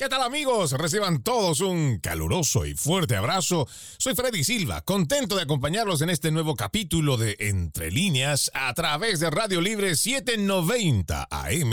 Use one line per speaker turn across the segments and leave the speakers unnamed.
¿Qué tal amigos? Reciban todos un caluroso y fuerte abrazo. Soy Freddy Silva, contento de acompañarlos en este nuevo capítulo de Entre líneas a través de Radio Libre 790 AM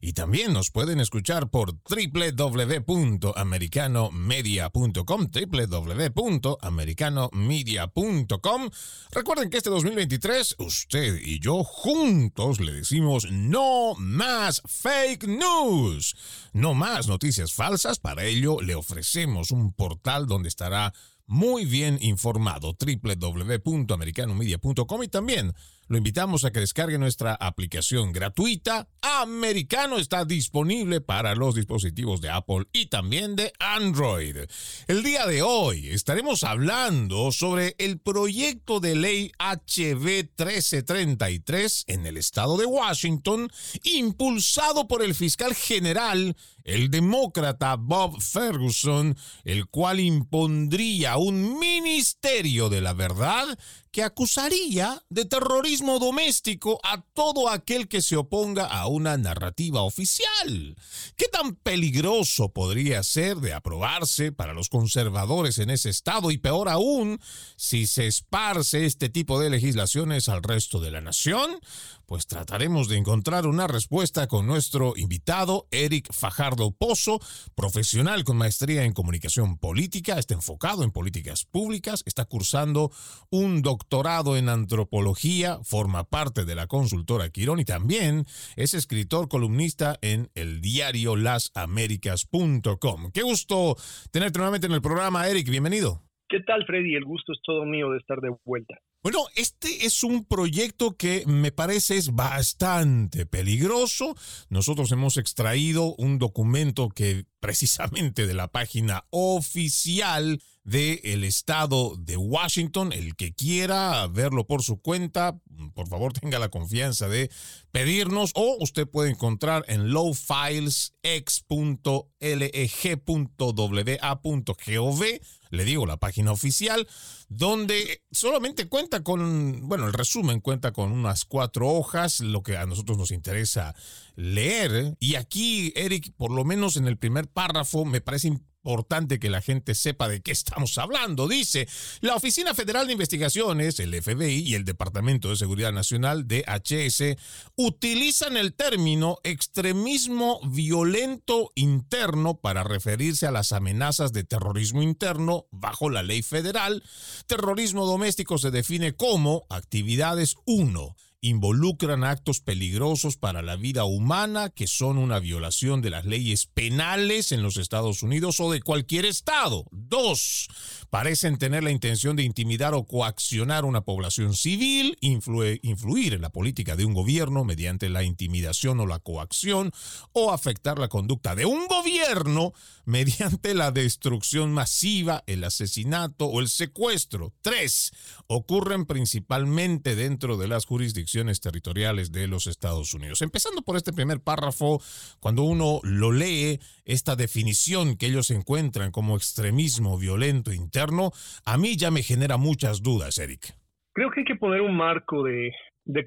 y también nos pueden escuchar por www.americanomedia.com www.americanomedia.com Recuerden que este 2023 usted y yo juntos le decimos no más fake news, no más noticias falsas para ello, le ofrecemos un portal donde estará muy bien informado, www.americanomedia.com y también lo invitamos a que descargue nuestra aplicación gratuita. Americano está disponible para los dispositivos de Apple y también de Android. El día de hoy estaremos hablando sobre el proyecto de ley HB 1333 en el estado de Washington, impulsado por el fiscal general, el demócrata Bob Ferguson, el cual impondría un ministerio de la verdad que acusaría de terrorismo doméstico a todo aquel que se oponga a una narrativa oficial. ¿Qué tan peligroso podría ser de aprobarse para los conservadores en ese estado y peor aún si se esparce este tipo de legislaciones al resto de la nación? Pues trataremos de encontrar una respuesta con nuestro invitado, Eric Fajardo Pozo, profesional con maestría en comunicación política, está enfocado en políticas públicas, está cursando un doctorado en antropología, forma parte de la consultora Quirón y también es escritor columnista en el diario lasaméricas.com. Qué gusto tenerte nuevamente en el programa, Eric, bienvenido.
¿Qué tal, Freddy? El gusto es todo mío de estar de vuelta.
Bueno, este es un proyecto que me parece es bastante peligroso. Nosotros hemos extraído un documento que precisamente de la página oficial del estado de Washington. El que quiera verlo por su cuenta, por favor tenga la confianza de pedirnos o usted puede encontrar en lowfilesx.leg.wa.gov, le digo la página oficial, donde solamente cuenta con, bueno, el resumen cuenta con unas cuatro hojas, lo que a nosotros nos interesa leer. Y aquí, Eric, por lo menos en el primer párrafo, me parece importante que la gente sepa de qué estamos hablando. Dice, la Oficina Federal de Investigaciones, el FBI y el Departamento de Seguridad Nacional, DHS, utilizan el término extremismo violento interno para referirse a las amenazas de terrorismo interno bajo la ley federal. Terrorismo doméstico se define como actividades 1 involucran actos peligrosos para la vida humana que son una violación de las leyes penales en los Estados Unidos o de cualquier estado. Dos, parecen tener la intención de intimidar o coaccionar una población civil, influir en la política de un gobierno mediante la intimidación o la coacción o afectar la conducta de un gobierno mediante la destrucción masiva, el asesinato o el secuestro. Tres, ocurren principalmente dentro de las jurisdicciones territoriales de los Estados Unidos. Empezando por este primer párrafo, cuando uno lo lee, esta definición que ellos encuentran como extremismo violento interno, a mí ya me genera muchas dudas, Eric.
Creo que hay que poner un marco de,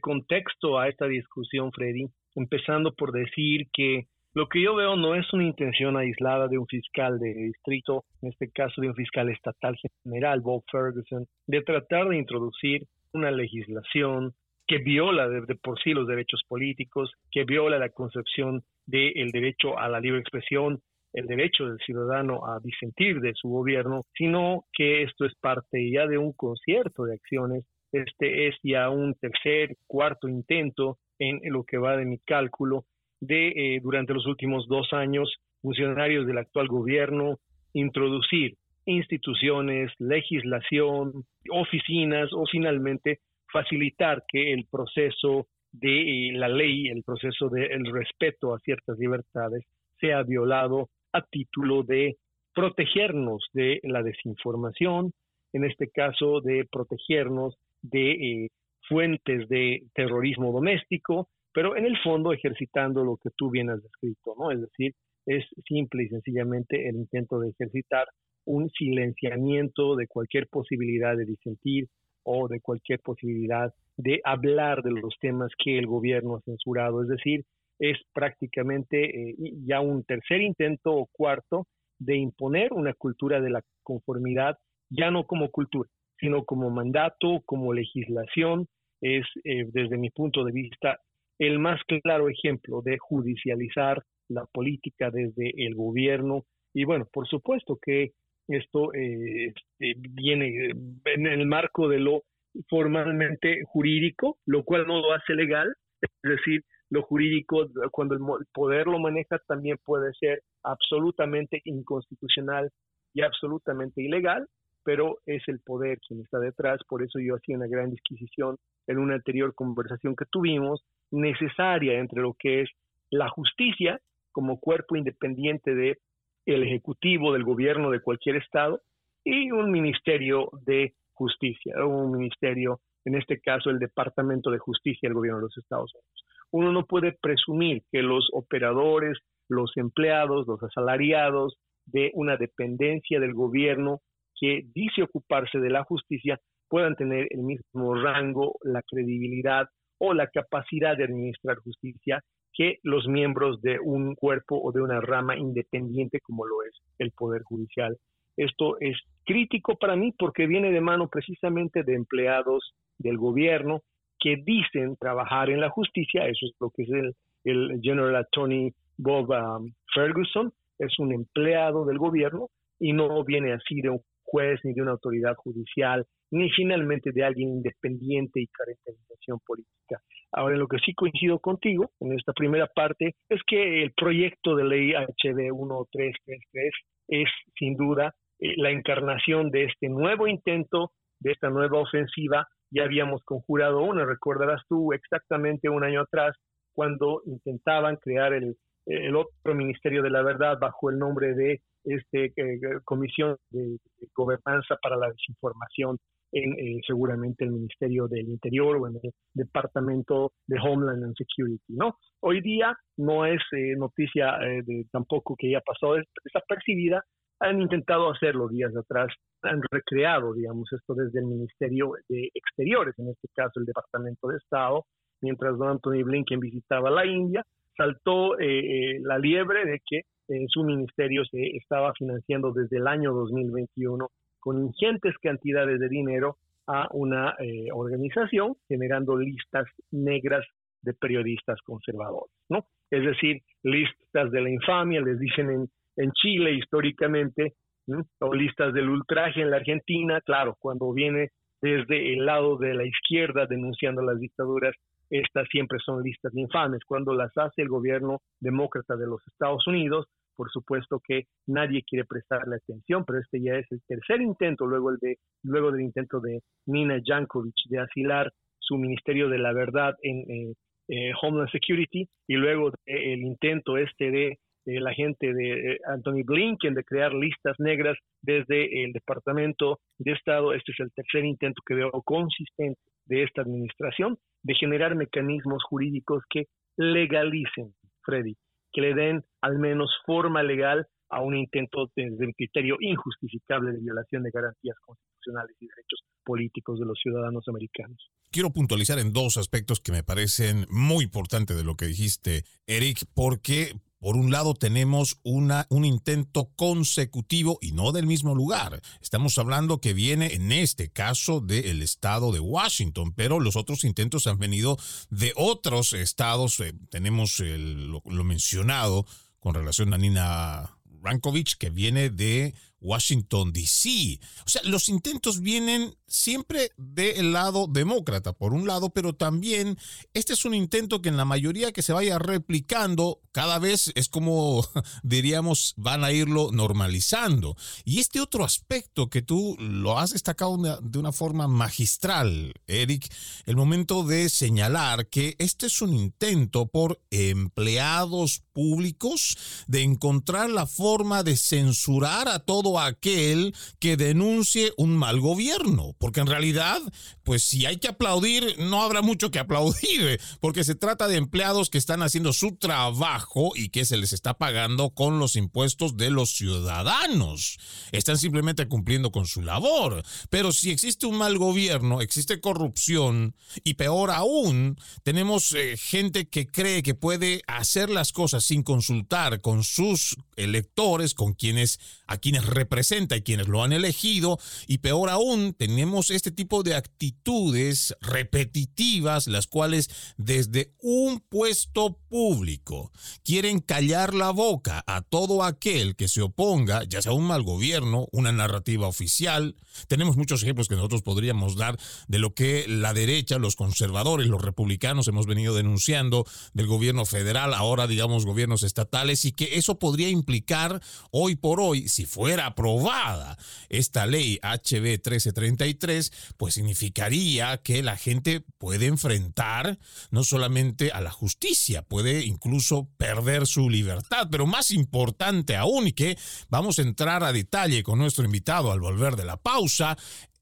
contexto a esta discusión, Freddy, empezando por decir que lo que yo veo no es una intención aislada de un fiscal de distrito, en este caso de un fiscal estatal general, Bob Ferguson, de tratar de introducir una legislación que viola de, por sí los derechos políticos, que viola la concepción del derecho a la libre expresión, el derecho del ciudadano a disentir de su gobierno, sino que esto es parte ya de un concierto de acciones. Este es ya un tercer, cuarto intento en lo que va de mi cálculo de eh, durante los últimos dos años funcionarios del actual gobierno introducir instituciones, legislación, oficinas o finalmente facilitar que el proceso de eh, la ley, el proceso del respeto a ciertas libertades sea violado a título de protegernos de la desinformación, en este caso de protegernos de eh, fuentes de terrorismo doméstico, pero en el fondo ejercitando lo que tú bien has descrito, ¿no? Es decir, es simple y sencillamente el intento de ejercitar un silenciamiento de cualquier posibilidad de disentir, o de cualquier posibilidad de hablar de los temas que el gobierno ha censurado. Es decir, es prácticamente eh, ya un tercer intento o cuarto de imponer una cultura de la conformidad, ya no como cultura, sino como mandato, como legislación, es eh, desde mi punto de vista el más claro ejemplo de judicializar la política desde el gobierno. Y bueno, por supuesto que esto eh, este, viene en el marco de lo formalmente jurídico, lo cual no lo hace legal, es decir, lo jurídico, cuando el poder lo maneja, también puede ser absolutamente inconstitucional y absolutamente ilegal, pero es el poder quien está detrás, por eso yo hacía una gran disquisición en una anterior conversación que tuvimos, necesaria entre lo que es la justicia como cuerpo independiente de el ejecutivo del gobierno de cualquier estado y un ministerio de justicia, un ministerio, en este caso el Departamento de Justicia del gobierno de los Estados Unidos. Uno no puede presumir que los operadores, los empleados, los asalariados de una dependencia del gobierno que dice ocuparse de la justicia puedan tener el mismo rango, la credibilidad o la capacidad de administrar justicia que los miembros de un cuerpo o de una rama independiente como lo es el Poder Judicial. Esto es crítico para mí porque viene de mano precisamente de empleados del gobierno que dicen trabajar en la justicia, eso es lo que es el, General Attorney Bob um, Ferguson, es un empleado del gobierno y no viene así de un juez ni de una autoridad judicial, ni finalmente de alguien independiente y carente de organización política. Ahora, en lo que sí coincido contigo, en esta primera parte, es que el proyecto de ley HB 1333 es sin duda eh, la encarnación de este nuevo intento, de esta nueva ofensiva. Ya habíamos conjurado una, recordarás tú, exactamente un año atrás, cuando intentaban crear el, el otro Ministerio de la Verdad bajo el nombre de este, eh, Comisión de, Gobernanza para la Desinformación en eh, seguramente el Ministerio del Interior o en el Departamento de Homeland and Security, ¿no? Hoy día no es noticia de, tampoco que ya pasó desapercibida, han intentado hacerlo días atrás, han recreado, digamos, esto desde el Ministerio de Exteriores, en este caso el Departamento de Estado, mientras don Anthony Blinken visitaba la India, saltó eh, eh, la liebre de que eh, su ministerio se estaba financiando desde el año 2021 con ingentes cantidades de dinero a una organización generando listas negras de periodistas conservadores, ¿no? Es decir, listas de la infamia, les dicen en, en Chile históricamente, o listas del ultraje en la Argentina, claro, cuando viene desde el lado de la izquierda denunciando las dictaduras, estas siempre son listas infames. Cuando las hace el gobierno demócrata de los Estados Unidos, por supuesto que nadie quiere prestarle atención, pero este ya es el tercer intento, luego, el de, luego del intento de Nina Jankovic de asilar su Ministerio de la Verdad en eh, eh, Homeland Security y luego el intento este de la gente de eh, Anthony Blinken de crear listas negras desde el Departamento de Estado. Este es el tercer intento que veo consistente de esta administración de generar mecanismos jurídicos que legalicen, Freddy, que le den al menos forma legal a un intento desde un criterio injustificable de violación de garantías constitucionales y derechos políticos de los ciudadanos americanos.
Quiero puntualizar en dos aspectos que me parecen muy importantes de lo que dijiste, Eric, porque por un lado tenemos una, un intento consecutivo y no del mismo lugar. Estamos hablando que viene en este caso del estado de Washington, pero los otros intentos han venido de otros estados. Eh, tenemos lo, lo mencionado con relación a Nina Rankovich, que viene de Washington, D.C. O sea, los intentos vienen siempre del lado demócrata, por un lado, pero también este es un intento que en la mayoría que se vaya replicando, cada vez es como, diríamos, van a irlo normalizando. Y este otro aspecto que tú lo has destacado de una forma magistral, Eric, el momento de señalar que este es un intento por empleados públicos de encontrar la forma de censurar a todo todo aquel que denuncie un mal gobierno, porque en realidad, pues si hay que aplaudir, no habrá mucho que aplaudir, porque se trata de empleados que están haciendo su trabajo y que se les está pagando con los impuestos de los ciudadanos. Están simplemente cumpliendo con su labor. Pero si existe un mal gobierno, existe corrupción y peor aún, tenemos eh, gente que cree que puede hacer las cosas sin consultar con sus electores, con quienes a quienes representa y quienes lo han elegido y peor aún, tenemos este tipo de actitudes repetitivas las cuales desde un puesto público quieren callar la boca a todo aquel que se oponga, ya sea un mal gobierno, una narrativa oficial. Tenemos muchos ejemplos que nosotros podríamos dar de lo que la derecha, los conservadores, los republicanos hemos venido denunciando del gobierno federal, ahora digamos gobiernos estatales, y que eso podría implicar hoy por hoy, si fuera aprobada esta ley HB 1333, pues significaría que la gente puede enfrentar no solamente a la justicia, puede incluso perder su libertad, pero más importante aún y que vamos a entrar a detalle con nuestro invitado al volver de la pausa,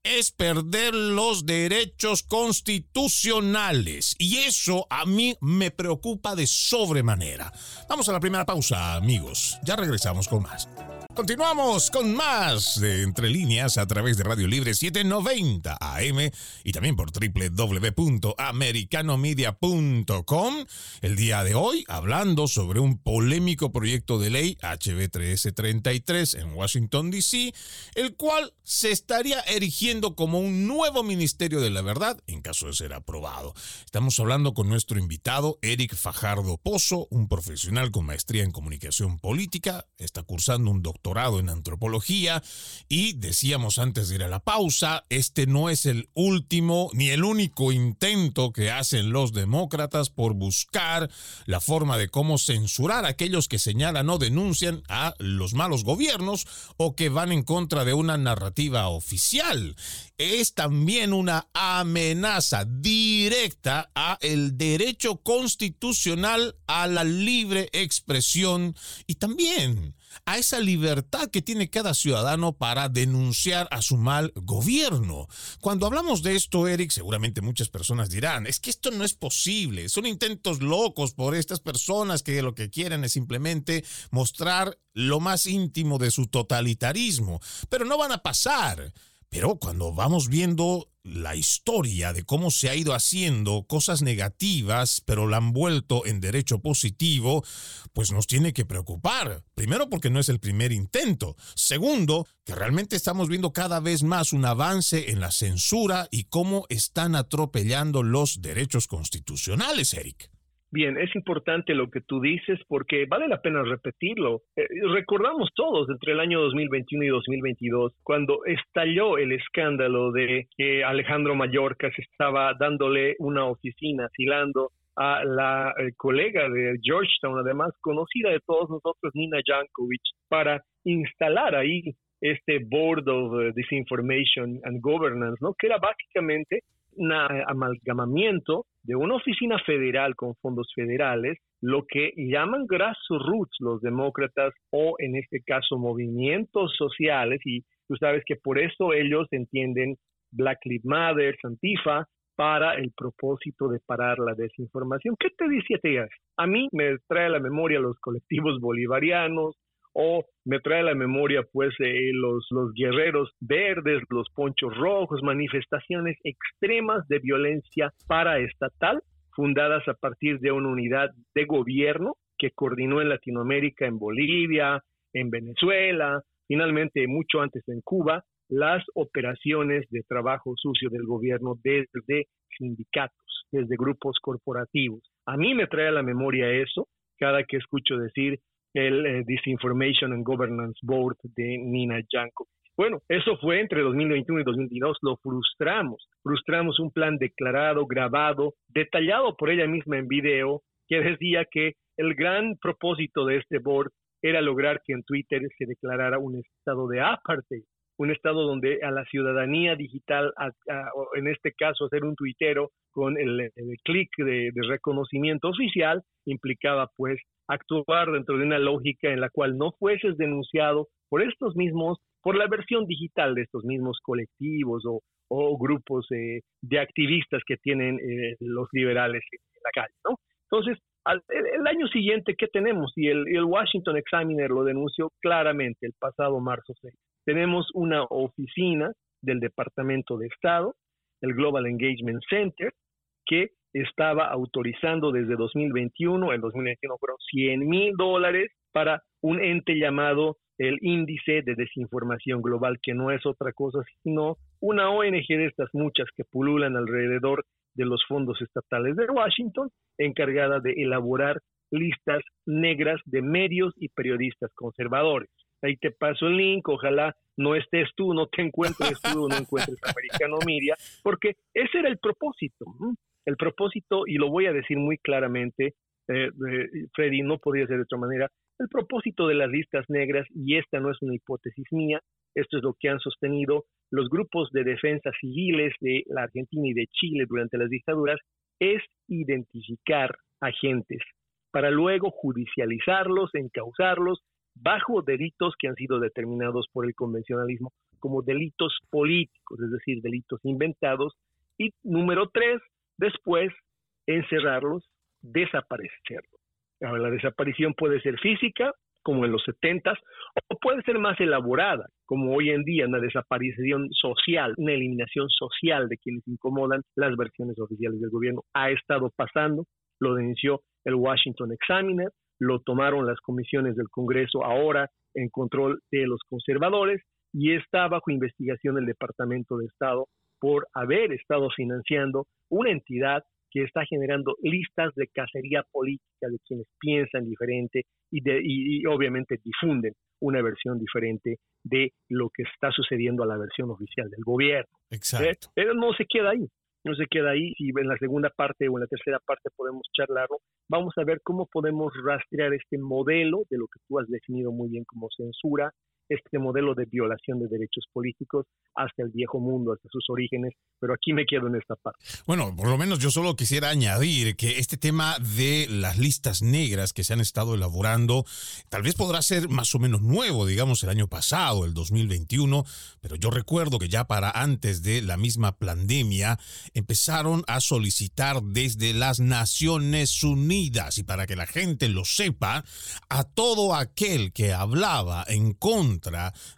es perder los derechos constitucionales. Y eso a mí me preocupa de sobremanera. Vamos a la primera pausa, amigos. Ya regresamos con más. Continuamos con más de Entre Líneas a través de Radio Libre 790 AM y también por www.americanomedia.com. El día de hoy hablando sobre un polémico proyecto de ley HB 1333 en Washington, D.C., el cual se estaría erigiendo como un nuevo Ministerio de la Verdad en caso de ser aprobado. Estamos hablando con nuestro invitado Eric Fajardo Pozo, un profesional con maestría en comunicación política, está cursando un doctorado en antropología y decíamos antes de ir a la pausa, este no es el último ni el único intento que hacen los demócratas por buscar la forma de cómo censurar a aquellos que señalan o denuncian a los malos gobiernos o que van en contra de una narrativa oficial. Es también una amenaza directa a el derecho constitucional a la libre expresión y también a esa libertad que tiene cada ciudadano para denunciar a su mal gobierno. Cuando hablamos de esto, Eric, seguramente muchas personas dirán, es que esto no es posible, son intentos locos por estas personas que lo que quieren es simplemente mostrar lo más íntimo de su totalitarismo, pero no van a pasar. Pero cuando vamos viendo la historia de cómo se ha ido haciendo cosas negativas, pero la han vuelto en derecho positivo, pues nos tiene que preocupar. Primero porque no es el primer intento. Segundo, que realmente estamos viendo cada vez más un avance en la censura y cómo están atropellando los derechos constitucionales, Eric.
Bien, es importante lo que tú dices porque vale la pena repetirlo. Eh, recordamos todos entre el año 2021 y 2022 cuando estalló el escándalo de que Alejandro Mallorca se estaba dándole una oficina, asilando a la eh, colega de Georgetown, además conocida de todos nosotros, Nina Jankovic, para instalar ahí este Board of eh, Disinformation and Governance, ¿no? Que era básicamente un amalgamamiento de una oficina federal con fondos federales, lo que llaman grassroots los demócratas o en este caso movimientos sociales y tú sabes que por eso ellos entienden Black Lives Matter, Antifa, para el propósito de parar la desinformación. ¿Qué te dice a A mí me trae a la memoria los colectivos bolivarianos, o me trae a la memoria pues eh, los, los guerreros verdes, los ponchos rojos, manifestaciones extremas de violencia paraestatal fundadas a partir de una unidad de gobierno que coordinó en Latinoamérica, en Bolivia, en Venezuela, finalmente mucho antes en Cuba, las operaciones de trabajo sucio del gobierno desde sindicatos, desde grupos corporativos. A mí me trae a la memoria eso cada que escucho decir el eh, Disinformation and Governance Board de Nina Jankovic. Bueno, eso fue entre 2021 y 2022, lo frustramos, frustramos un plan declarado, grabado, detallado por ella misma en video, que decía que el gran propósito de este board era lograr que en Twitter se declarara un estado de aparte, un estado donde a la ciudadanía digital, en este caso hacer un tuitero con el, clic de, reconocimiento oficial, implicaba pues actuar dentro de una lógica en la cual no fueses denunciado por estos mismos, por la versión digital de estos mismos colectivos o, grupos eh, de activistas que tienen eh, los liberales en la calle, ¿no? Entonces, el, año siguiente, ¿qué tenemos? Y el, el, Washington Examiner lo denunció claramente el pasado marzo 6. Tenemos una oficina del Departamento de Estado, el Global Engagement Center, que estaba autorizando desde 2021, en 2021 fueron 100 mil dólares para un ente llamado el Índice de Desinformación Global, que no es otra cosa sino una ONG de estas muchas que pululan alrededor de los fondos estatales de Washington, encargada de elaborar listas negras de medios y periodistas conservadores. Ahí te paso el link, ojalá no estés tú, no te encuentres tú, no encuentres Americano Media, porque ese era el propósito. El propósito, y lo voy a decir muy claramente, eh, Freddy, no podría ser de otra manera, el propósito de las listas negras, y esta no es una hipótesis mía, esto es lo que han sostenido los grupos de defensa civiles de la Argentina y de Chile durante las dictaduras, es identificar agentes para luego judicializarlos, encauzarlos bajo delitos que han sido determinados por el convencionalismo como delitos políticos, es decir, delitos inventados. Y número tres, después encerrarlos, desaparecerlos. La desaparición puede ser física, como en los setentas, o puede ser más elaborada, como hoy en día, una desaparición social, una eliminación social de quienes incomodan las versiones oficiales del gobierno. Ha estado pasando, lo denunció el Washington Examiner, lo tomaron las comisiones del Congreso ahora en control de los conservadores y está bajo investigación el Departamento de Estado por haber estado financiando una entidad que está generando listas de cacería política de quienes piensan diferente y, de, y, obviamente difunden una versión diferente de lo que está sucediendo a la versión oficial del gobierno.
Exacto.
Pero no se queda ahí no se queda ahí. Si en la segunda parte o en la tercera parte podemos charlarlo, vamos a ver cómo podemos rastrear este modelo de lo que tú has definido muy bien como censura, este modelo de violación de derechos políticos hasta el viejo mundo, hasta sus orígenes, pero aquí me quedo en esta parte.
Bueno, por lo menos yo solo quisiera añadir que este tema de las listas negras que se han estado elaborando, tal vez podrá ser más o menos nuevo, digamos, el año pasado, el 2021, pero yo recuerdo que ya para antes de la misma pandemia empezaron a solicitar desde las Naciones Unidas, y para que la gente lo sepa, a todo aquel que hablaba en contra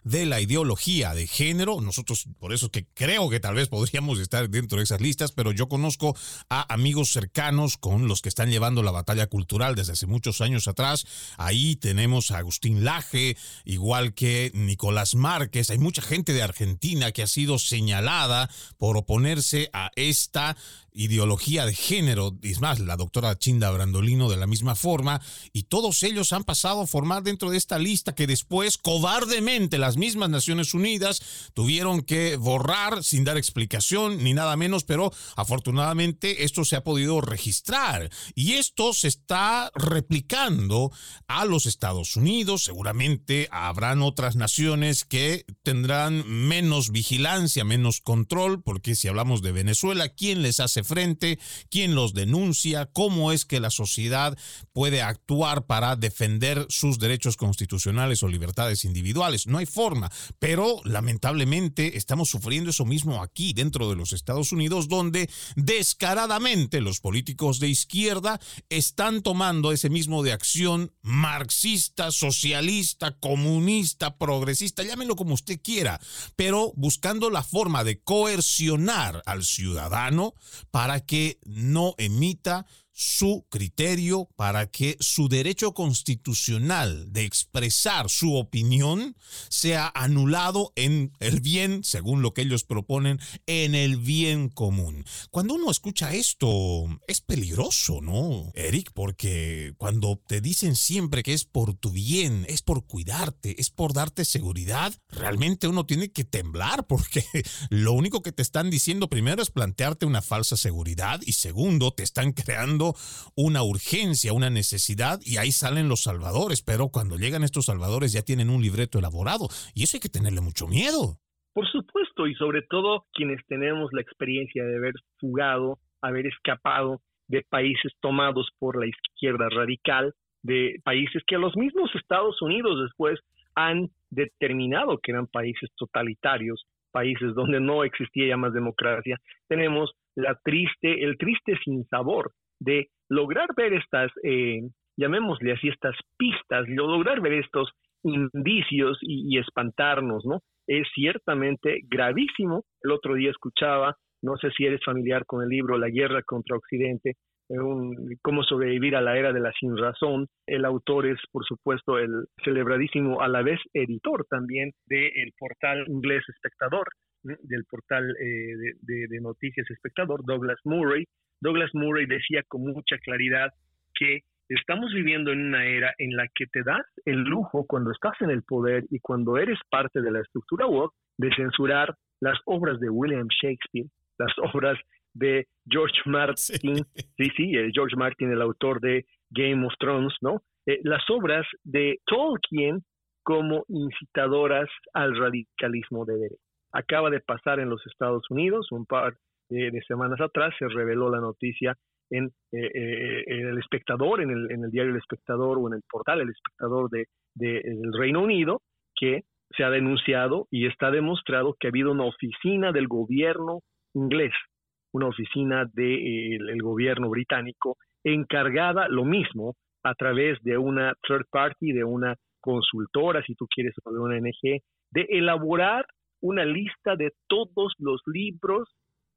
de la ideología de género, nosotros por eso que creo que tal vez podríamos estar dentro de esas listas, pero yo conozco a amigos cercanos con los que están llevando la batalla cultural desde hace muchos años atrás. Ahí tenemos a Agustín Laje, igual que Nicolás Márquez. Hay mucha gente de Argentina que ha sido señalada por oponerse a esta ideología de género, es más, la doctora Chinda Brandolino de la misma forma, y todos ellos han pasado a formar dentro de esta lista que después, cobardemente, las mismas Naciones Unidas tuvieron que borrar sin dar explicación ni nada menos, pero afortunadamente esto se ha podido registrar. Y esto se está replicando a los Estados Unidos, seguramente habrán otras naciones que tendrán menos vigilancia, menos control, porque si hablamos de Venezuela, ¿quién les hace frente, quién los denuncia, cómo es que la sociedad puede actuar para defender sus derechos constitucionales o libertades individuales. No hay forma, pero lamentablemente estamos sufriendo eso mismo aquí dentro de los Estados Unidos, donde descaradamente los políticos de izquierda están tomando ese mismo de acción marxista, socialista, comunista, progresista, llámenlo como usted quiera, pero buscando la forma de coercionar al ciudadano para que no emita su criterio para que su derecho constitucional de expresar su opinión sea anulado en el bien, según lo que ellos proponen, en el bien común. Cuando uno escucha esto, es peligroso, ¿no, Eric? Porque cuando te dicen siempre que es por tu bien, es por cuidarte, es por darte seguridad, realmente uno tiene que temblar porque lo único que te están diciendo primero es plantearte una falsa seguridad y segundo, te están creando una urgencia, una necesidad y ahí salen los salvadores, pero cuando llegan estos salvadores ya tienen un libreto elaborado y eso hay que tenerle mucho miedo.
Por supuesto, y sobre todo quienes tenemos la experiencia de haber fugado, haber escapado de países tomados por la izquierda radical, de países que los mismos Estados Unidos después han determinado que eran países totalitarios, países donde no existía ya más democracia, tenemos la triste, el triste sinsabor de lograr ver estas, eh, llamémosle así, estas pistas, lograr ver estos indicios y, y, espantarnos, ¿no? Es ciertamente gravísimo. El otro día escuchaba, no sé si eres familiar con el libro La guerra contra Occidente, un, cómo sobrevivir a la era de la sin razón. El autor es, por supuesto, el celebradísimo, a la vez editor también del portal inglés Espectador, del portal eh, de, de, noticias Espectador, Douglas Murray. Douglas Murray decía con mucha claridad que estamos viviendo en una era en la que te das el lujo cuando estás en el poder y cuando eres parte de la estructura woke de censurar las obras de William Shakespeare, las obras de George Martin, sí, sí, eh, George Martin, el autor de Game of Thrones, ¿no? Eh, las obras de Tolkien como incitadoras al radicalismo de derecha. Acaba de pasar en los Estados Unidos, un par de, semanas atrás se reveló la noticia en, eh, El Espectador, en el, en el, diario El Espectador o en el portal El Espectador de, del Reino Unido, que se ha denunciado y está demostrado que ha habido una oficina del gobierno inglés una oficina del el gobierno británico encargada lo mismo a través de una third party, de una consultora, si tú quieres, o de una ONG, de elaborar una lista de todos los libros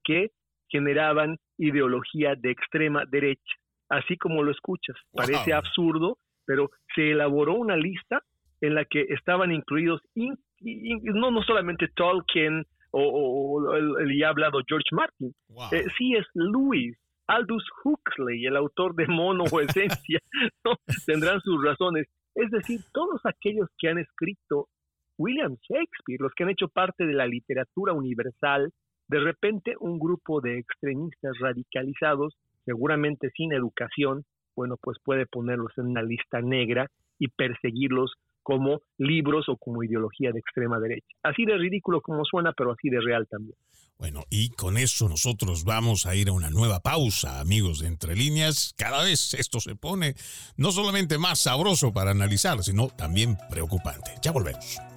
que generaban ideología de extrema derecha, así como lo escuchas. Parece absurdo, pero se elaboró una lista en la que estaban incluidos no, no solamente Tolkien, o, el, ya hablado George Martin. Eh, sí es Louis, Aldous Huxley, el autor de Mono o Esencia, tendrán sus razones. Es decir, todos aquellos que han escrito William Shakespeare, los que han hecho parte de la literatura universal, de repente un grupo de extremistas radicalizados, seguramente sin educación, bueno, pues puede ponerlos en una lista negra y perseguirlos como libros o como ideología de extrema derecha. Así de ridículo como suena, pero así de real también.
Bueno, y con eso nosotros vamos a ir a una nueva pausa, amigos de Entre Líneas. Cada vez esto se pone no solamente más sabroso para analizar, sino también preocupante. Ya volvemos.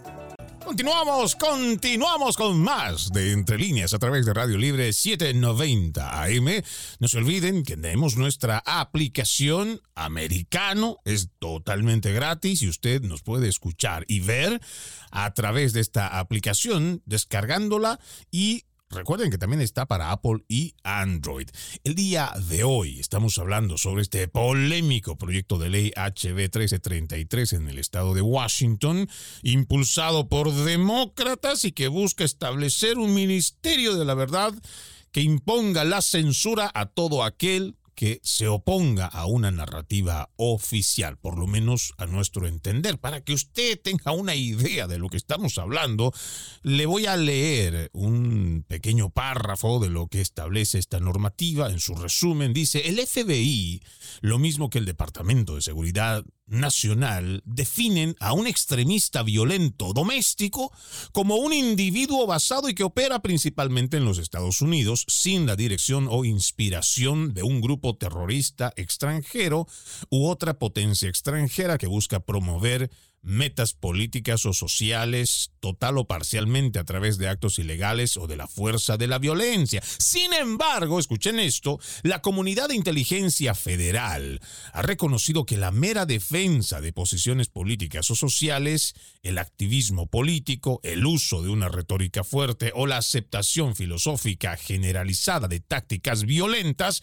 Continuamos, continuamos con más de Entre Líneas a través de Radio Libre 790 AM. No se olviden que tenemos nuestra aplicación americano, es totalmente gratis y usted nos puede escuchar y ver a través de esta aplicación, descargándola y Recuerden que también está para Apple y Android. El día de hoy estamos hablando sobre este polémico proyecto de ley HB 1333 en el estado de Washington, impulsado por demócratas y que busca establecer un ministerio de la verdad que imponga la censura a todo aquel que se oponga a una narrativa oficial, por lo menos a nuestro entender. Para que usted tenga una idea de lo que estamos hablando, le voy a leer un pequeño párrafo de lo que establece esta normativa. En su resumen dice, el FBI, lo mismo que el Departamento de Seguridad nacional definen a un extremista violento doméstico como un individuo basado y que opera principalmente en los Estados Unidos sin la dirección o inspiración de un grupo terrorista extranjero u otra potencia extranjera que busca promover metas políticas o sociales total o parcialmente a través de actos ilegales o de la fuerza de la violencia. Sin embargo, escuchen esto, la comunidad de inteligencia federal ha reconocido que la mera defensa de posiciones políticas o sociales, el activismo político, el uso de una retórica fuerte o la aceptación filosófica generalizada de tácticas violentas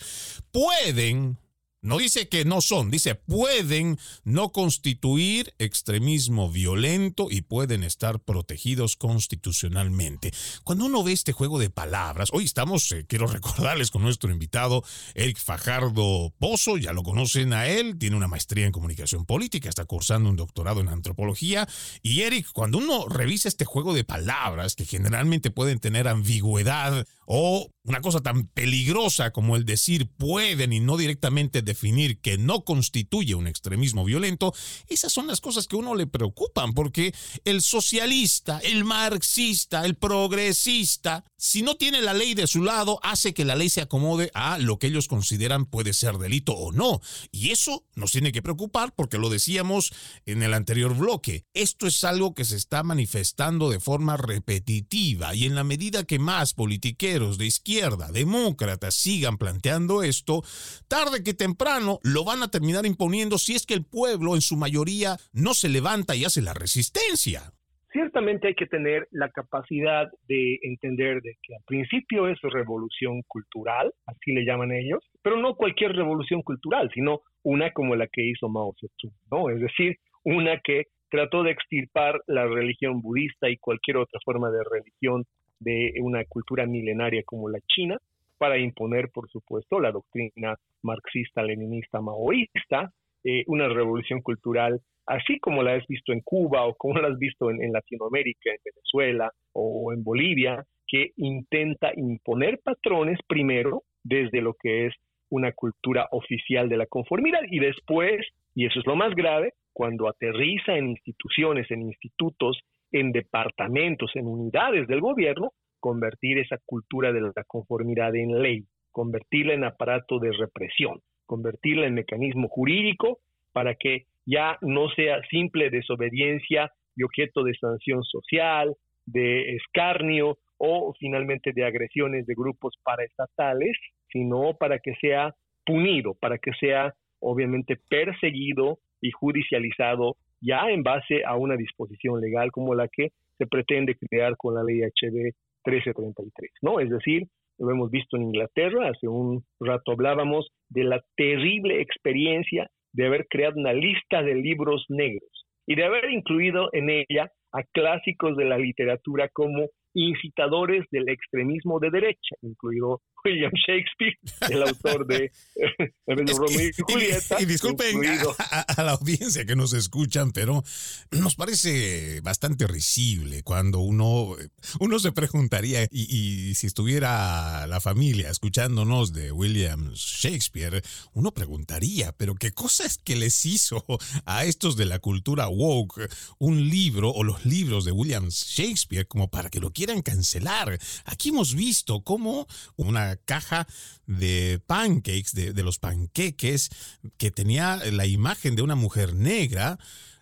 pueden no dice que no son, dice pueden no constituir extremismo violento y pueden estar protegidos constitucionalmente. Cuando uno ve este juego de palabras, hoy estamos, eh, quiero recordarles con nuestro invitado Eric Fajardo Pozo, ya lo conocen a él, tiene una maestría en comunicación política, está cursando un doctorado en antropología. Y Eric, cuando uno revisa este juego de palabras que generalmente pueden tener ambigüedad o una cosa tan peligrosa como el decir pueden y no directamente definir que no constituye un extremismo violento, esas son las cosas que a uno le preocupan, porque el socialista, el marxista, el progresista, si no tiene la ley de su lado, hace que la ley se acomode a lo que ellos consideran puede ser delito o no. Y eso nos tiene que preocupar porque lo decíamos en el anterior bloque. Esto es algo que se está manifestando de forma repetitiva y en la medida que más politiqueros de izquierda, demócratas, sigan planteando esto, tarde que temprano lo van a terminar imponiendo si es que el pueblo en su mayoría no se levanta y hace la resistencia
ciertamente hay que tener la capacidad de entender de que al principio es revolución cultural, así le llaman ellos, pero no cualquier revolución cultural, sino una como la que hizo Mao Zedong, ¿no? Es decir, una que trató de extirpar la religión budista y cualquier otra forma de religión de una cultura milenaria como la China, para imponer, por supuesto, la doctrina marxista-leninista maoísta, eh, una revolución cultural así como la has visto en Cuba o como la has visto en, Latinoamérica, en Venezuela o en Bolivia, que intenta imponer patrones primero desde lo que es una cultura oficial de la conformidad y después, y eso es lo más grave, cuando aterriza en instituciones, en institutos, en departamentos, en unidades del gobierno, convertir esa cultura de la conformidad en ley, convertirla en aparato de represión, convertirla en mecanismo jurídico para que ya no sea simple desobediencia y objeto de sanción social, de escarnio o finalmente de agresiones de grupos paraestatales, sino para que sea punido, para que sea obviamente perseguido y judicializado ya en base a una disposición legal como la que se pretende crear con la ley HB 1333, ¿no? Es decir, lo hemos visto en Inglaterra, hace un rato hablábamos de la terrible experiencia de haber creado una lista de libros negros y de haber incluido en ella a clásicos de la literatura como incitadores del extremismo de derecha, incluido William Shakespeare, el autor de,
Romeo y Julieta. Y, disculpen a, la audiencia que nos escuchan, pero nos parece bastante risible cuando uno, uno se preguntaría, y, si estuviera la familia escuchándonos de William Shakespeare, uno preguntaría, pero qué cosa es que les hizo a estos de la cultura woke un libro o los libros de William Shakespeare como para que lo quieran cancelar. Aquí hemos visto cómo una caja de pancakes, de, los panqueques, que tenía la imagen de una mujer negra,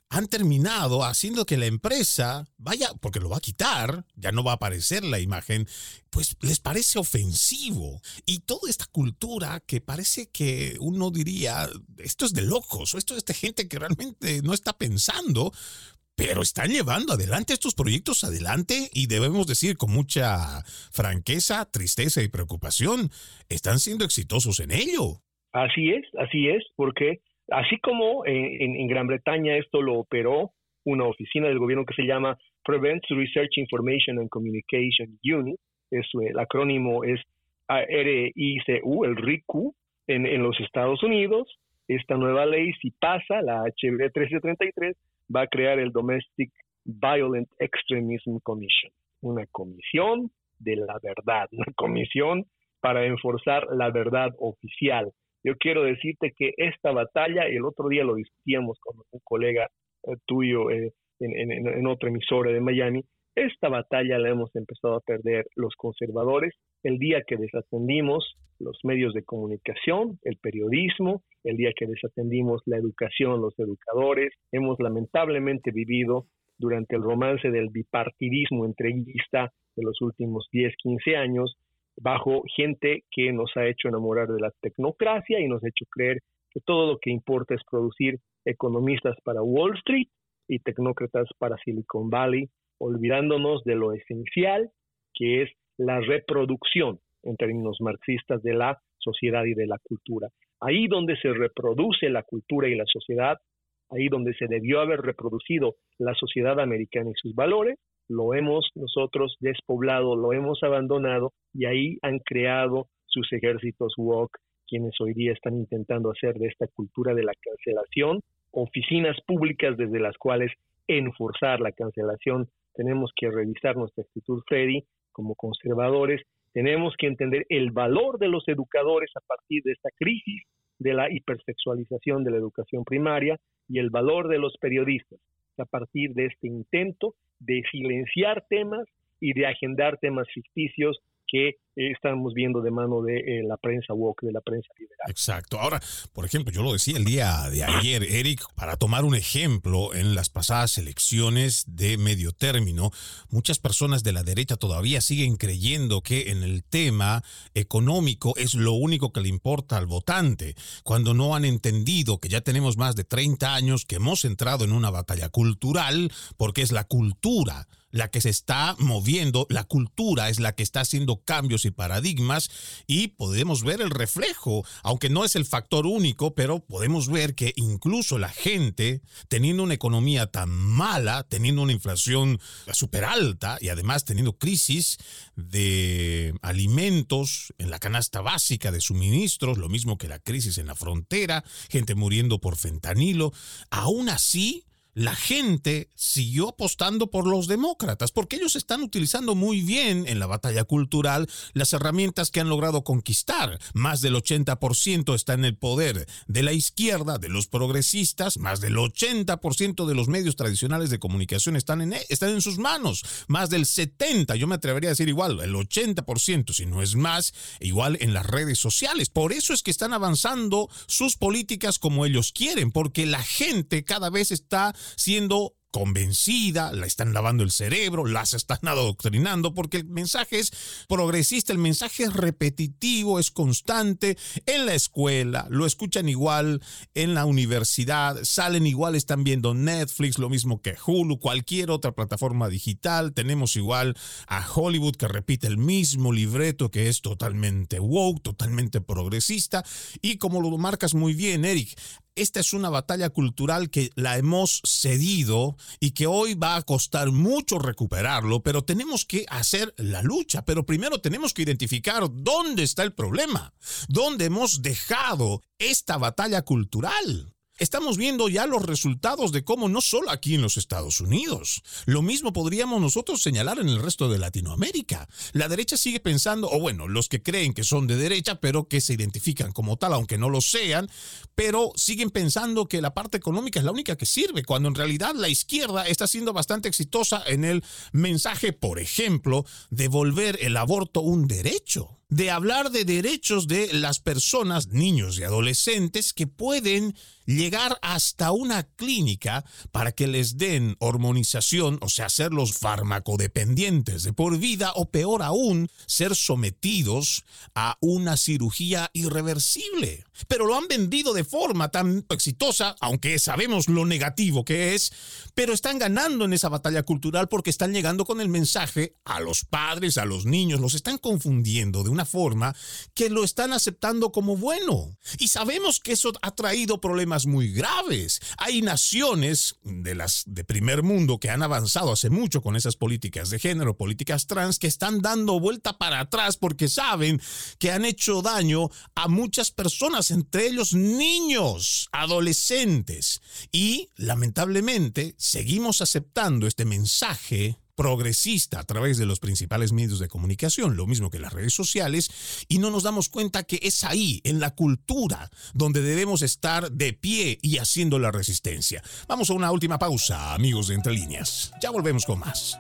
han terminado haciendo que la empresa vaya, porque lo va a quitar, ya no va a aparecer la imagen, pues les parece ofensivo. Y toda esta cultura que parece que uno diría, esto es de locos, o esto es de gente que realmente no está pensando, pero están llevando adelante estos proyectos adelante y debemos decir con mucha franqueza, tristeza y preocupación, están siendo exitosos en ello.
Así es, así es, porque así como en, Gran Bretaña esto lo operó una oficina del gobierno que se llama Prevent Research Information and Communication Unit, el acrónimo es RICU, el RICU, en los Estados Unidos, esta nueva ley, si pasa, la HB 1333, va a crear el Domestic Violent Extremism Commission, una comisión de la verdad, una comisión para enforzar la verdad oficial. Yo quiero decirte que esta batalla, el otro día lo discutíamos con un colega eh, tuyo eh, en, en otra emisora de Miami, esta batalla la hemos empezado a perder los conservadores el día que desatendimos los medios de comunicación, el periodismo, el día que desatendimos la educación, los educadores. Hemos lamentablemente vivido durante el romance del bipartidismo entreguista de los últimos 10, 15 años, bajo gente que nos ha hecho enamorar de la tecnocracia y nos ha hecho creer que todo lo que importa es producir economistas para Wall Street y tecnócratas para Silicon Valley, olvidándonos de lo esencial que es la reproducción en términos marxistas de la sociedad y de la cultura. Ahí donde se reproduce la cultura y la sociedad, ahí donde se debió haber reproducido la sociedad americana y sus valores, lo hemos nosotros despoblado, lo hemos abandonado y ahí han creado sus ejércitos woke, quienes hoy día están intentando hacer de esta cultura de la cancelación oficinas públicas desde las cuales enforzar la cancelación. Tenemos que revisar nuestra actitud, Freddy, como conservadores tenemos que entender el valor de los educadores a partir de esta crisis de la hipersexualización de la educación primaria y el valor de los periodistas a partir de este intento de silenciar temas y de agendar temas ficticios que estamos viendo de mano de eh, la prensa woke, de la prensa liberal.
Exacto. Ahora, por ejemplo, yo lo decía el día de ayer, Eric, para tomar un ejemplo, en las pasadas elecciones de medio término, muchas personas de la derecha todavía siguen creyendo que en el tema económico es lo único que le importa al votante, cuando no han entendido que ya tenemos más de 30 años que hemos entrado en una batalla cultural, porque es la cultura la que se está moviendo, la cultura es la que está haciendo cambios y paradigmas y podemos ver el reflejo, aunque no es el factor único, pero podemos ver que incluso la gente, teniendo una economía tan mala, teniendo una inflación súper alta y además teniendo crisis de alimentos en la canasta básica de suministros, lo mismo que la crisis en la frontera, gente muriendo por fentanilo, aún así la gente siguió apostando por los demócratas, porque ellos están utilizando muy bien en la batalla cultural las herramientas que han logrado conquistar. Más del 80% está en el poder de la izquierda, de los progresistas, más del 80% de los medios tradicionales de comunicación están en, están en sus manos, más del 70%, yo me atrevería a decir igual, el 80%, si no es más, igual en las redes sociales. Por eso es que están avanzando sus políticas como ellos quieren, porque la gente cada vez está siendo convencida, la están lavando el cerebro, las están adoctrinando, porque el mensaje es progresista, el mensaje es repetitivo, es constante. En la escuela, lo escuchan igual, en la universidad, salen igual, están viendo Netflix, lo mismo que Hulu, cualquier otra plataforma digital. Tenemos igual a Hollywood que repite el mismo libreto que es totalmente woke, totalmente progresista. Y como lo marcas muy bien, Eric, esta es una batalla cultural que la hemos cedido y que hoy va a costar mucho recuperarlo, pero tenemos que hacer la lucha. Pero primero tenemos que identificar dónde está el problema, dónde hemos dejado esta batalla cultural estamos viendo ya los resultados de cómo no solo aquí en los Estados Unidos, lo mismo podríamos nosotros señalar en el resto de Latinoamérica. La derecha sigue pensando, o bueno, los que creen que son de derecha, pero que se identifican como tal, aunque no lo sean, pero siguen pensando que la parte económica es la única que sirve, cuando en realidad la izquierda está siendo bastante exitosa en el mensaje, por ejemplo, de volver el aborto un derecho de hablar de derechos de las personas, niños y adolescentes que pueden llegar hasta una clínica para que les den hormonización, o sea, hacerlos farmacodependientes de por vida o peor aún, ser sometidos a una cirugía irreversible. Pero lo han vendido de forma tan exitosa, aunque sabemos lo negativo que es, pero están ganando en esa batalla cultural porque están llegando con el mensaje a los padres, a los niños, los están confundiendo de una forma que lo están aceptando como bueno. Y sabemos que eso ha traído problemas muy graves. Hay naciones de las de primer mundo que han avanzado hace mucho con esas políticas de género, políticas trans, que están dando vuelta para atrás porque saben que han hecho daño a muchas personas, entre ellos niños, adolescentes. Y lamentablemente seguimos aceptando este mensaje progresista a través de los principales medios de comunicación, lo mismo que las redes sociales, y no nos damos cuenta que es ahí, en la cultura, donde debemos estar de pie y haciendo la resistencia. Vamos a una última pausa, amigos de Entre Líneas. Ya volvemos con más.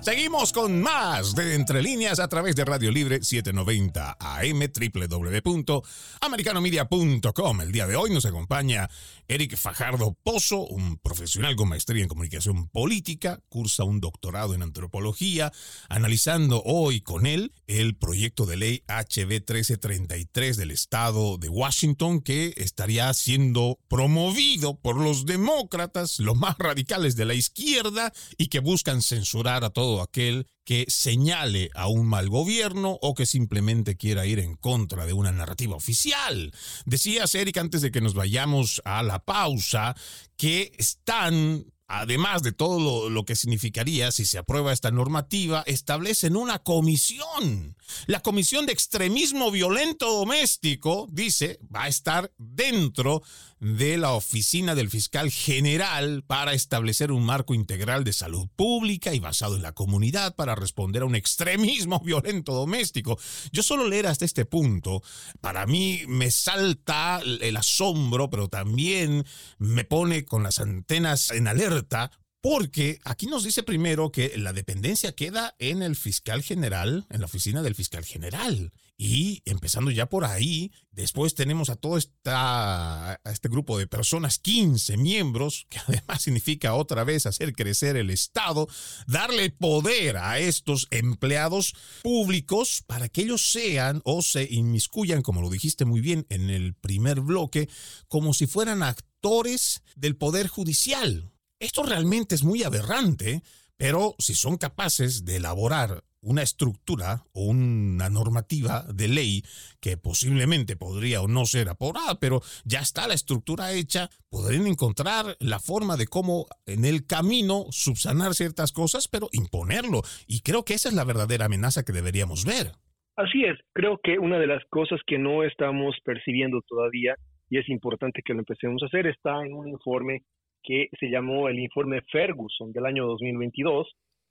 Seguimos con más de Entre Líneas a través de Radio Libre 790 AM www.americanomedia.com. El día de hoy nos acompaña Eric Fajardo Pozo, un profesional con maestría en comunicación política, cursa un doctorado en antropología, analizando hoy con él el proyecto de ley HB 1333 del estado de Washington que estaría siendo promovido por los demócratas, los más radicales de la izquierda y que buscan censurar a todo aquel que señale a un mal gobierno o que simplemente quiera ir en contra de una narrativa oficial. Decías, Eric, antes de que nos vayamos a la pausa, que están además de todo lo, que significaría si se aprueba esta normativa, establecen una comisión. La Comisión de Extremismo Violento Doméstico, dice, va a estar dentro de la oficina del fiscal general para establecer un marco integral de salud pública y basado en la comunidad para responder a un extremismo violento doméstico. Yo solo leer hasta este punto, para mí me salta el asombro, pero también me pone con las antenas en alerta Porque aquí nos dice primero que la dependencia queda en el fiscal general, en la oficina del fiscal general. Y empezando ya por ahí, después tenemos a todo esta, a este grupo de personas, 15 miembros, que además significa otra vez hacer crecer el Estado, darle poder a estos empleados públicos para que ellos sean o se inmiscuyan, como lo dijiste muy bien en el primer bloque, como si fueran actores del Poder Judicial. Esto realmente es muy aberrante, pero si son capaces de elaborar una estructura o una normativa de ley que posiblemente podría o no ser aprobada, pero ya está la estructura hecha, podrían encontrar la forma de cómo en el camino subsanar ciertas cosas, pero imponerlo. Y creo que esa es la verdadera amenaza que deberíamos ver.
Así es, creo que una de las cosas que no estamos percibiendo todavía, y es importante que lo empecemos a hacer, está en un informe que se llamó el informe Ferguson del año 2022,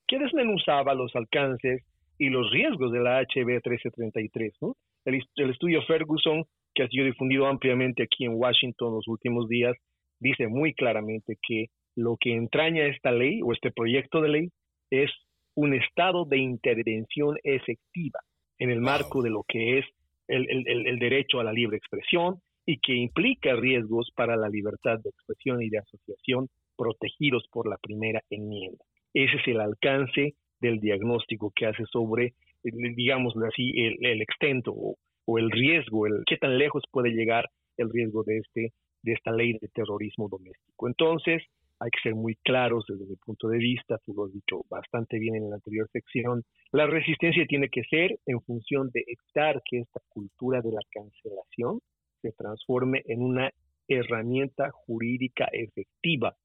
que desmenuzaba los alcances y los riesgos de la HB 1333. ¿no? El, el, estudio Ferguson, que ha sido difundido ampliamente aquí en Washington los últimos días, dice muy claramente que lo que entraña esta ley o este proyecto de ley es un estado de intervención efectiva en el marco de lo que es el, el, el derecho a la libre expresión y que implica riesgos para la libertad de expresión y de asociación protegidos por la primera enmienda. Ese es el alcance del diagnóstico que hace sobre, digámoslo así, el, el extento o, el riesgo, el qué tan lejos puede llegar el riesgo de, este, de esta ley de terrorismo doméstico. Entonces, hay que ser muy claros desde mi punto de vista, tú lo has dicho bastante bien en la anterior sección, la resistencia tiene que ser en función de evitar que esta cultura de la cancelación se transforme en una herramienta jurídica efectiva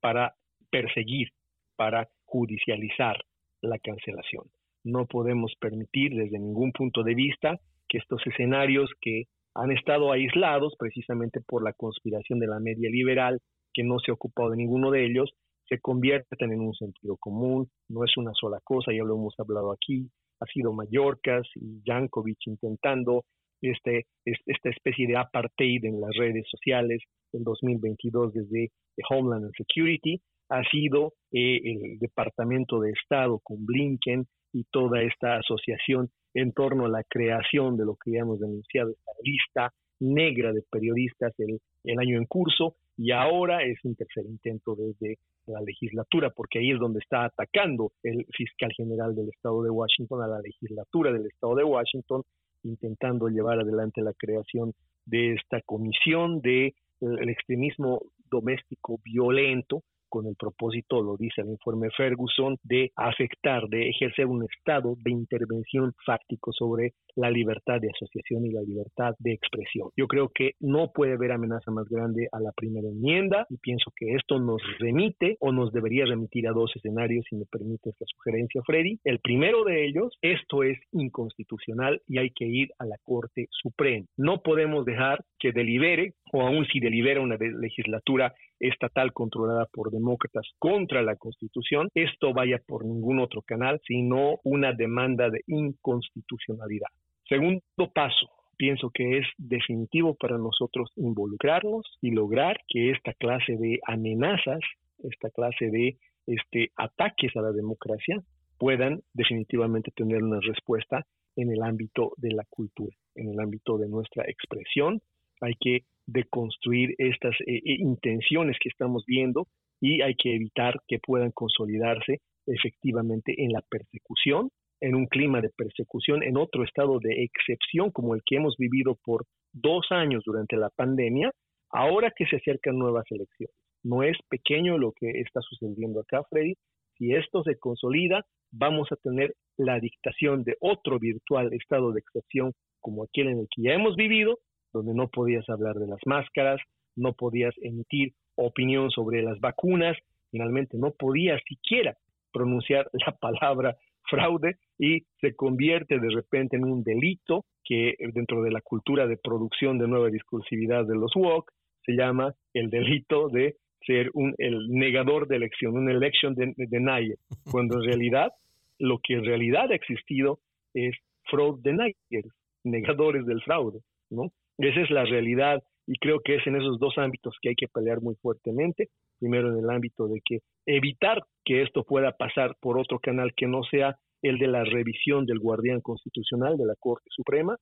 para perseguir, para judicializar la cancelación. No podemos permitir desde ningún punto de vista que estos escenarios que han estado aislados precisamente por la conspiración de la media liberal, que no se ha ocupado de ninguno de ellos, se conviertan en un sentido común, no es una sola cosa, ya lo hemos hablado aquí, ha sido Mallorcas y Yankovic intentando este, esta especie de apartheid en las redes sociales en 2022 desde Homeland Security, ha sido eh, el Departamento de Estado con Blinken y toda esta asociación en torno a la creación de lo que ya hemos denunciado, esta lista negra de periodistas el, el año en curso, y ahora es un tercer intento desde la legislatura, porque ahí es donde está atacando el fiscal general del estado de Washington a la legislatura del estado de Washington, intentando llevar adelante la creación de esta comisión de eh, el extremismo doméstico violento con el propósito, lo dice el informe Ferguson, de afectar, de ejercer un estado de intervención fáctico sobre la libertad de asociación y la libertad de expresión. Yo creo que no puede haber amenaza más grande a la primera enmienda y pienso que esto nos remite o nos debería remitir a dos escenarios, si me permite esta sugerencia, Freddy. El primero de ellos, esto es inconstitucional y hay que ir a la Corte Suprema. No podemos dejar que delibere o aún si delibera una legislatura estatal controlada por demócratas contra la Constitución, esto vaya por ningún otro canal, sino una demanda de inconstitucionalidad. Segundo paso, pienso que es definitivo para nosotros involucrarnos y lograr que esta clase de amenazas, esta clase de este, ataques a la democracia puedan definitivamente tener una respuesta en el ámbito de la cultura, en el ámbito de nuestra expresión. Hay que deconstruir estas eh, eh, intenciones que estamos viendo y hay que evitar que puedan consolidarse efectivamente en la persecución, en un clima de persecución, en otro estado de excepción como el que hemos vivido por dos años durante la pandemia, ahora que se acercan nuevas elecciones. No es pequeño lo que está sucediendo acá, Freddy. Si esto se consolida, vamos a tener la dictación de otro virtual estado de excepción como aquel en el que ya hemos vivido, donde no podías hablar de las máscaras, no podías emitir opinión sobre las vacunas, finalmente no podías siquiera pronunciar la palabra fraude y se convierte de repente en un delito que dentro de la cultura de producción de nueva discursividad de los WOC se llama el delito de ser un el negador de elección, un election denier, cuando en realidad lo que en realidad ha existido es fraud deniers, negadores del fraude, ¿no? Esa es la realidad y creo que es en esos dos ámbitos que hay que pelear muy fuertemente. Primero en el ámbito de que evitar que esto pueda pasar por otro canal que no sea el de la revisión del guardián constitucional de la Corte Suprema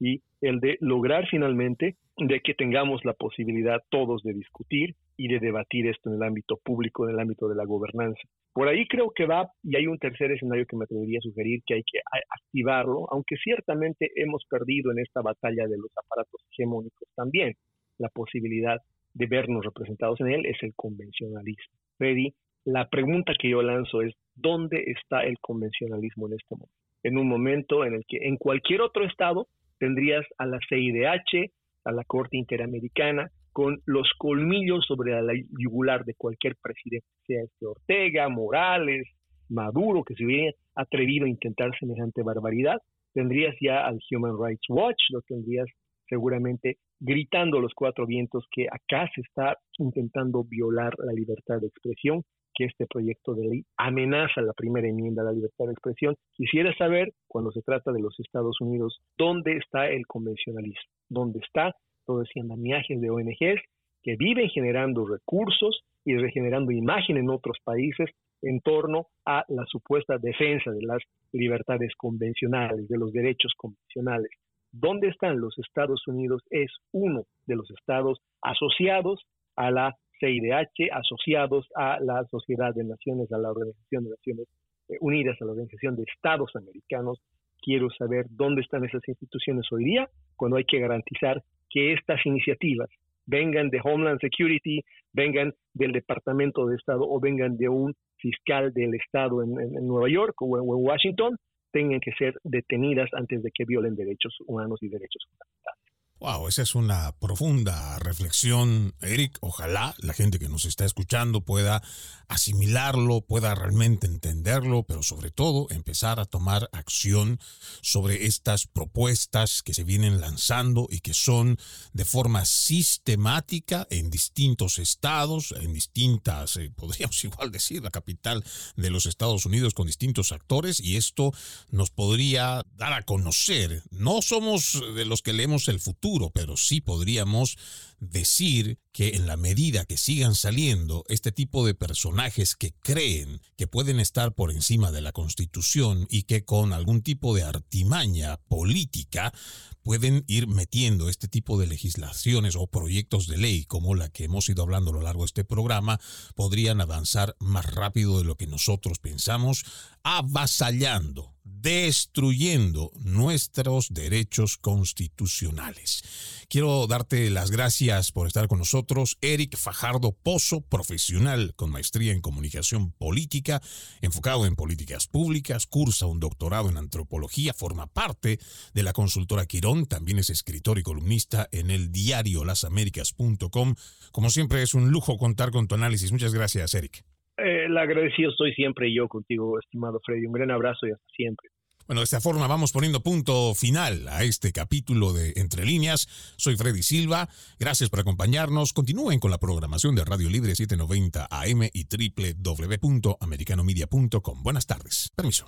y el de lograr finalmente de que tengamos la posibilidad todos de discutir y de debatir esto en el ámbito público, en el ámbito de la gobernanza. Por ahí creo que va, y hay un tercer escenario que me atrevería a sugerir que hay que activarlo, aunque ciertamente hemos perdido en esta batalla de los aparatos hegemónicos también la posibilidad de vernos representados en él, es el convencionalismo. Freddy, la pregunta que yo lanzo es, ¿dónde está el convencionalismo en este momento? En un momento en el que en cualquier otro estado tendrías a la CIDH, a la Corte Interamericana, con los colmillos sobre la yugular de cualquier presidente, sea este Ortega, Morales, Maduro, que se hubiera atrevido a intentar semejante barbaridad, tendrías ya al Human Rights Watch, lo tendrías seguramente gritando a los cuatro vientos que acá se está intentando violar la libertad de expresión, que este proyecto de ley amenaza la primera enmienda a la libertad de expresión. Quisiera saber, cuando se trata de los Estados Unidos, dónde está el convencionalismo, dónde está todo ese andamiaje de ONGs que viven generando recursos y regenerando imagen en otros países en torno a la supuesta defensa de las libertades convencionales, de los derechos convencionales. ¿Dónde están los Estados Unidos? Es uno de los estados asociados a la CIDH asociados a la Sociedad de Naciones, a la Organización de Naciones eh, Unidas, a la Organización de Estados Americanos. Quiero saber dónde están esas instituciones hoy día cuando hay que garantizar que estas iniciativas vengan de Homeland Security, vengan del Departamento de Estado o vengan de un fiscal del Estado en, Nueva York o en, Washington, tengan que ser detenidas antes de que violen derechos humanos y derechos fundamentales.
Wow, esa es una profunda reflexión, Eric. Ojalá la gente que nos está escuchando pueda asimilarlo, pueda realmente entenderlo, pero sobre todo empezar a tomar acción sobre estas propuestas que se vienen lanzando y que son de forma sistemática en distintos estados, en distintas, eh, podríamos igual decir, la capital de los Estados Unidos con distintos actores y esto nos podría dar a conocer. No somos de los que leemos el futuro pero sí podríamos decir que en la medida que sigan saliendo este tipo de personajes que creen que pueden estar por encima de la Constitución y que con algún tipo de artimaña política pueden ir metiendo este tipo de legislaciones o proyectos de ley como la que hemos ido hablando a lo largo de este programa, podrían avanzar más rápido de lo que nosotros pensamos, avasallando destruyendo nuestros derechos constitucionales. Quiero darte las gracias por estar con nosotros. Eric Fajardo Pozo, profesional con maestría en comunicación política, enfocado en políticas públicas, cursa un doctorado en antropología, forma parte de la consultora Quirón, también es escritor y columnista en el diario lasaméricas.com. Como siempre es un lujo contar con tu análisis. Muchas gracias, Eric.
Eh, el agradecido estoy siempre yo contigo, estimado Freddy. Un gran abrazo y hasta siempre.
Bueno, de esta forma vamos poniendo punto final a este capítulo de Entre Líneas. Soy Freddy Silva. Gracias por acompañarnos. Continúen con la programación de Radio Libre 790 AM y www.americanomedia.com. Buenas tardes. Permiso.